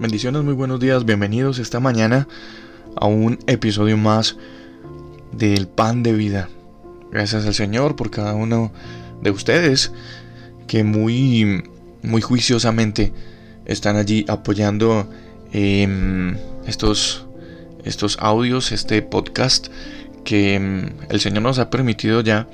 Bendiciones, muy buenos días, bienvenidos esta mañana a un episodio más del pan de vida. Gracias al Señor por cada uno de ustedes que muy, muy juiciosamente están allí apoyando em, estos, estos audios, este podcast que em, el Señor nos ha permitido ya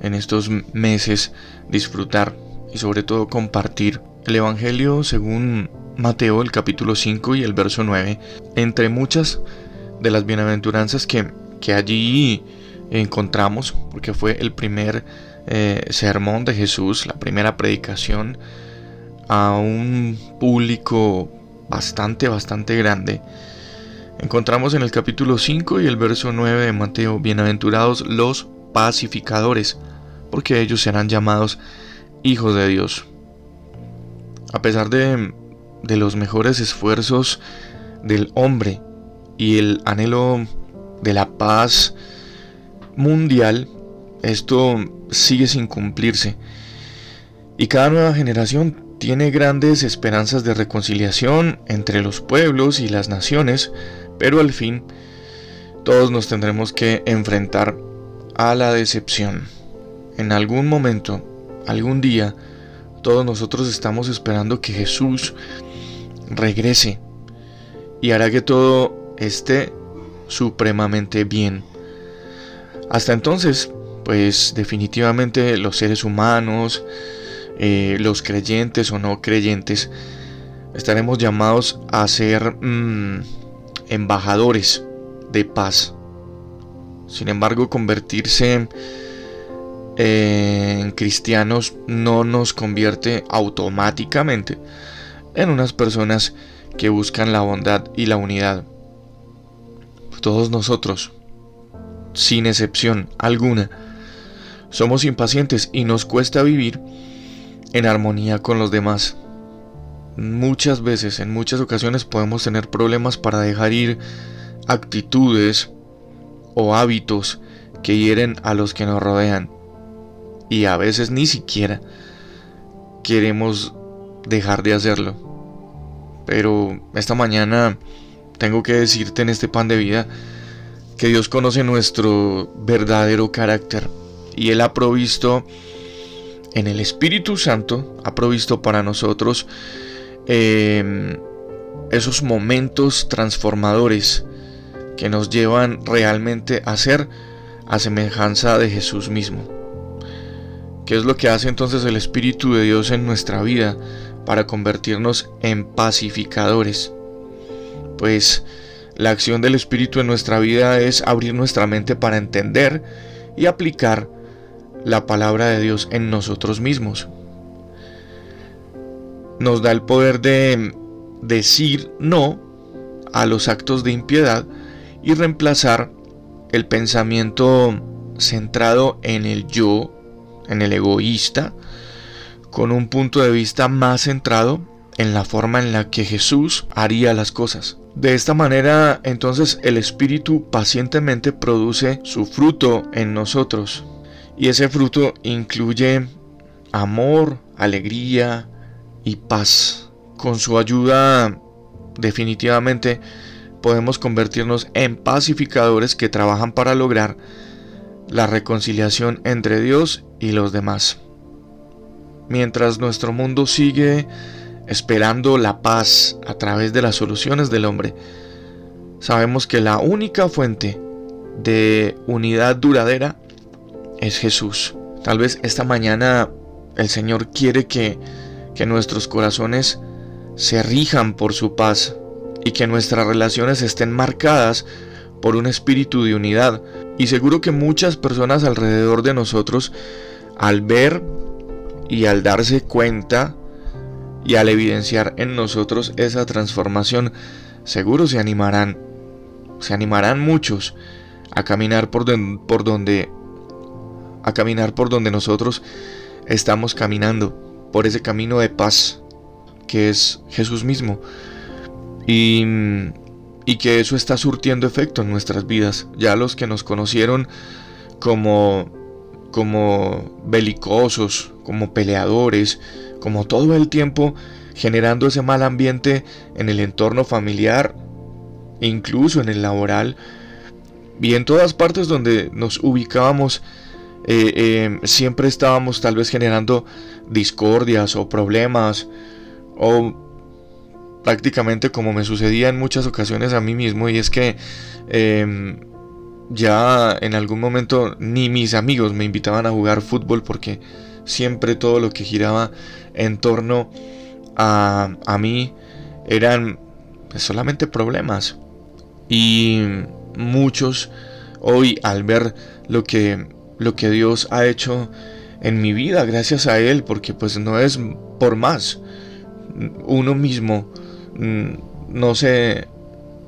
en estos meses disfrutar y sobre todo compartir el Evangelio según Mateo el capítulo 5 y el verso 9, entre muchas de las bienaventuranzas que, que allí encontramos, porque fue el primer eh, sermón de Jesús, la primera predicación a un público bastante, bastante grande. Encontramos en el capítulo 5 y el verso 9 de Mateo, bienaventurados los pacificadores, porque ellos serán llamados hijos de Dios. A pesar de de los mejores esfuerzos del hombre y el anhelo de la paz mundial, esto sigue sin cumplirse. Y cada nueva generación tiene grandes esperanzas de reconciliación entre los pueblos y las naciones, pero al fin todos nos tendremos que enfrentar a la decepción. En algún momento, algún día, todos nosotros estamos esperando que Jesús regrese y hará que todo esté supremamente bien. Hasta entonces, pues definitivamente los seres humanos, eh, los creyentes o no creyentes, estaremos llamados a ser mm, embajadores de paz. Sin embargo, convertirse en cristianos no nos convierte automáticamente en unas personas que buscan la bondad y la unidad. Todos nosotros, sin excepción alguna, somos impacientes y nos cuesta vivir en armonía con los demás. Muchas veces, en muchas ocasiones podemos tener problemas para dejar ir actitudes o hábitos que hieren a los que nos rodean. Y a veces ni siquiera queremos dejar de hacerlo pero esta mañana tengo que decirte en este pan de vida que Dios conoce nuestro verdadero carácter y Él ha provisto en el Espíritu Santo, ha provisto para nosotros em, esos momentos transformadores que nos llevan realmente a ser a semejanza de Jesús mismo. ¿Qué es lo que hace entonces el Espíritu de Dios en nuestra vida? para convertirnos en pacificadores. Pues la acción del Espíritu en nuestra vida es abrir nuestra mente para entender y aplicar la palabra de Dios en nosotros mismos. Nos da el poder de decir no a los actos de impiedad y reemplazar el pensamiento centrado en el yo, en el egoísta, con un punto de vista más centrado en la forma en la que Jesús haría las cosas. De esta manera, entonces, el Espíritu pacientemente produce su fruto en nosotros. Y ese fruto incluye amor, alegría y paz. Con su ayuda, definitivamente, podemos convertirnos en pacificadores que trabajan para lograr la reconciliación entre Dios y los demás mientras nuestro mundo sigue esperando la paz a través de las soluciones del hombre, sabemos que la única fuente de unidad duradera es Jesús. Tal vez esta mañana el Señor quiere que, que nuestros corazones se rijan por su paz y que nuestras relaciones estén marcadas por un espíritu de unidad. Y seguro que muchas personas alrededor de nosotros, al ver y al darse cuenta y al evidenciar en nosotros esa transformación, seguro se animarán, se animarán muchos a caminar por, por donde a caminar por donde nosotros estamos caminando, por ese camino de paz que es Jesús mismo. Y, y que eso está surtiendo efecto en nuestras vidas. Ya los que nos conocieron como como belicosos, como peleadores, como todo el tiempo generando ese mal ambiente en el entorno familiar, incluso en el laboral, y en todas partes donde nos ubicábamos, eh, eh, siempre estábamos tal vez generando discordias o problemas, o prácticamente como me sucedía en muchas ocasiones a mí mismo, y es que em, ya en algún momento ni mis amigos me invitaban a jugar fútbol porque siempre todo lo que giraba en torno a, a mí eran pues, solamente problemas. Y muchos hoy al ver lo que, lo que Dios ha hecho en mi vida, gracias a Él, porque pues no es por más. Uno mismo no se,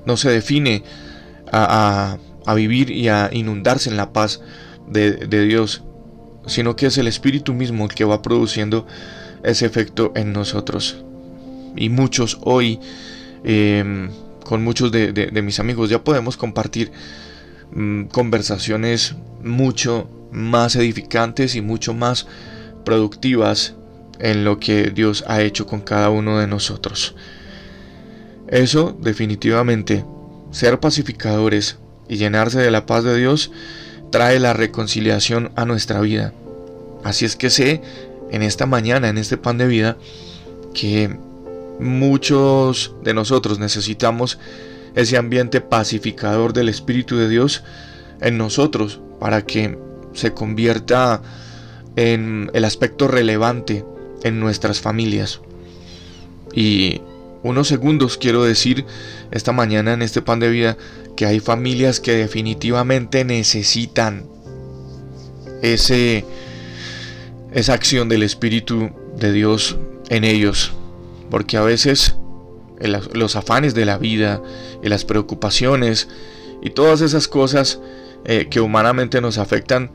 no se define a, a, vivir y a inundarse en la paz de, de Dios, sino que es el Espíritu mismo el que va produciendo ese efecto en nosotros. Y muchos hoy, em, con muchos de, mis amigos, ya podemos compartir mm, conversaciones mucho más edificantes y mucho más productivas en lo que Dios ha hecho con cada uno de nosotros. Eso definitivamente, ser pacificadores y llenarse de la paz de Dios, trae la reconciliación a nuestra vida. Así es que sé en esta mañana, en este pan de vida, que muchos de nosotros necesitamos ese ambiente pacificador del Espíritu de Dios en nosotros para que se convierta en el aspecto relevante en nuestras familias. Y unos segundos quiero decir esta mañana en este pan de vida que hay familias que definitivamente necesitan ese esa acción del Espíritu de Dios en ellos. Porque a veces los afanes de la vida y las preocupaciones y todas esas cosas eh, que humanamente nos afectan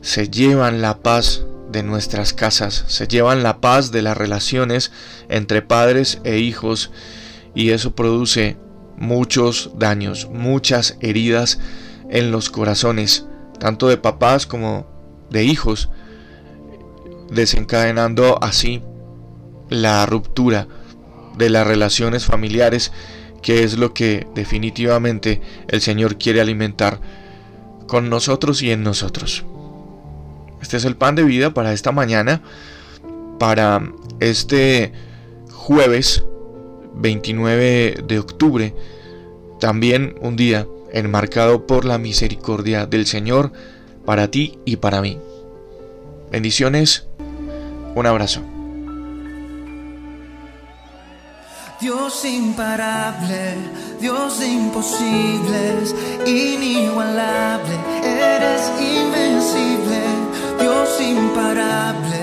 se llevan la paz de nuestras casas, se llevan la paz de las relaciones entre padres e hijos y eso produce muchos daños, muchas heridas en los corazones, tanto de papás como de hijos, desencadenando así la ruptura de las relaciones familiares, que es lo que definitivamente el Señor quiere alimentar con nosotros y en nosotros. Este es el pan de vida para esta mañana, para este jueves 29 de octubre, también un día enmarcado por la misericordia del Señor para ti y para mí. Bendiciones un abrazo. Dios imparable, Dios de inigualable imparable.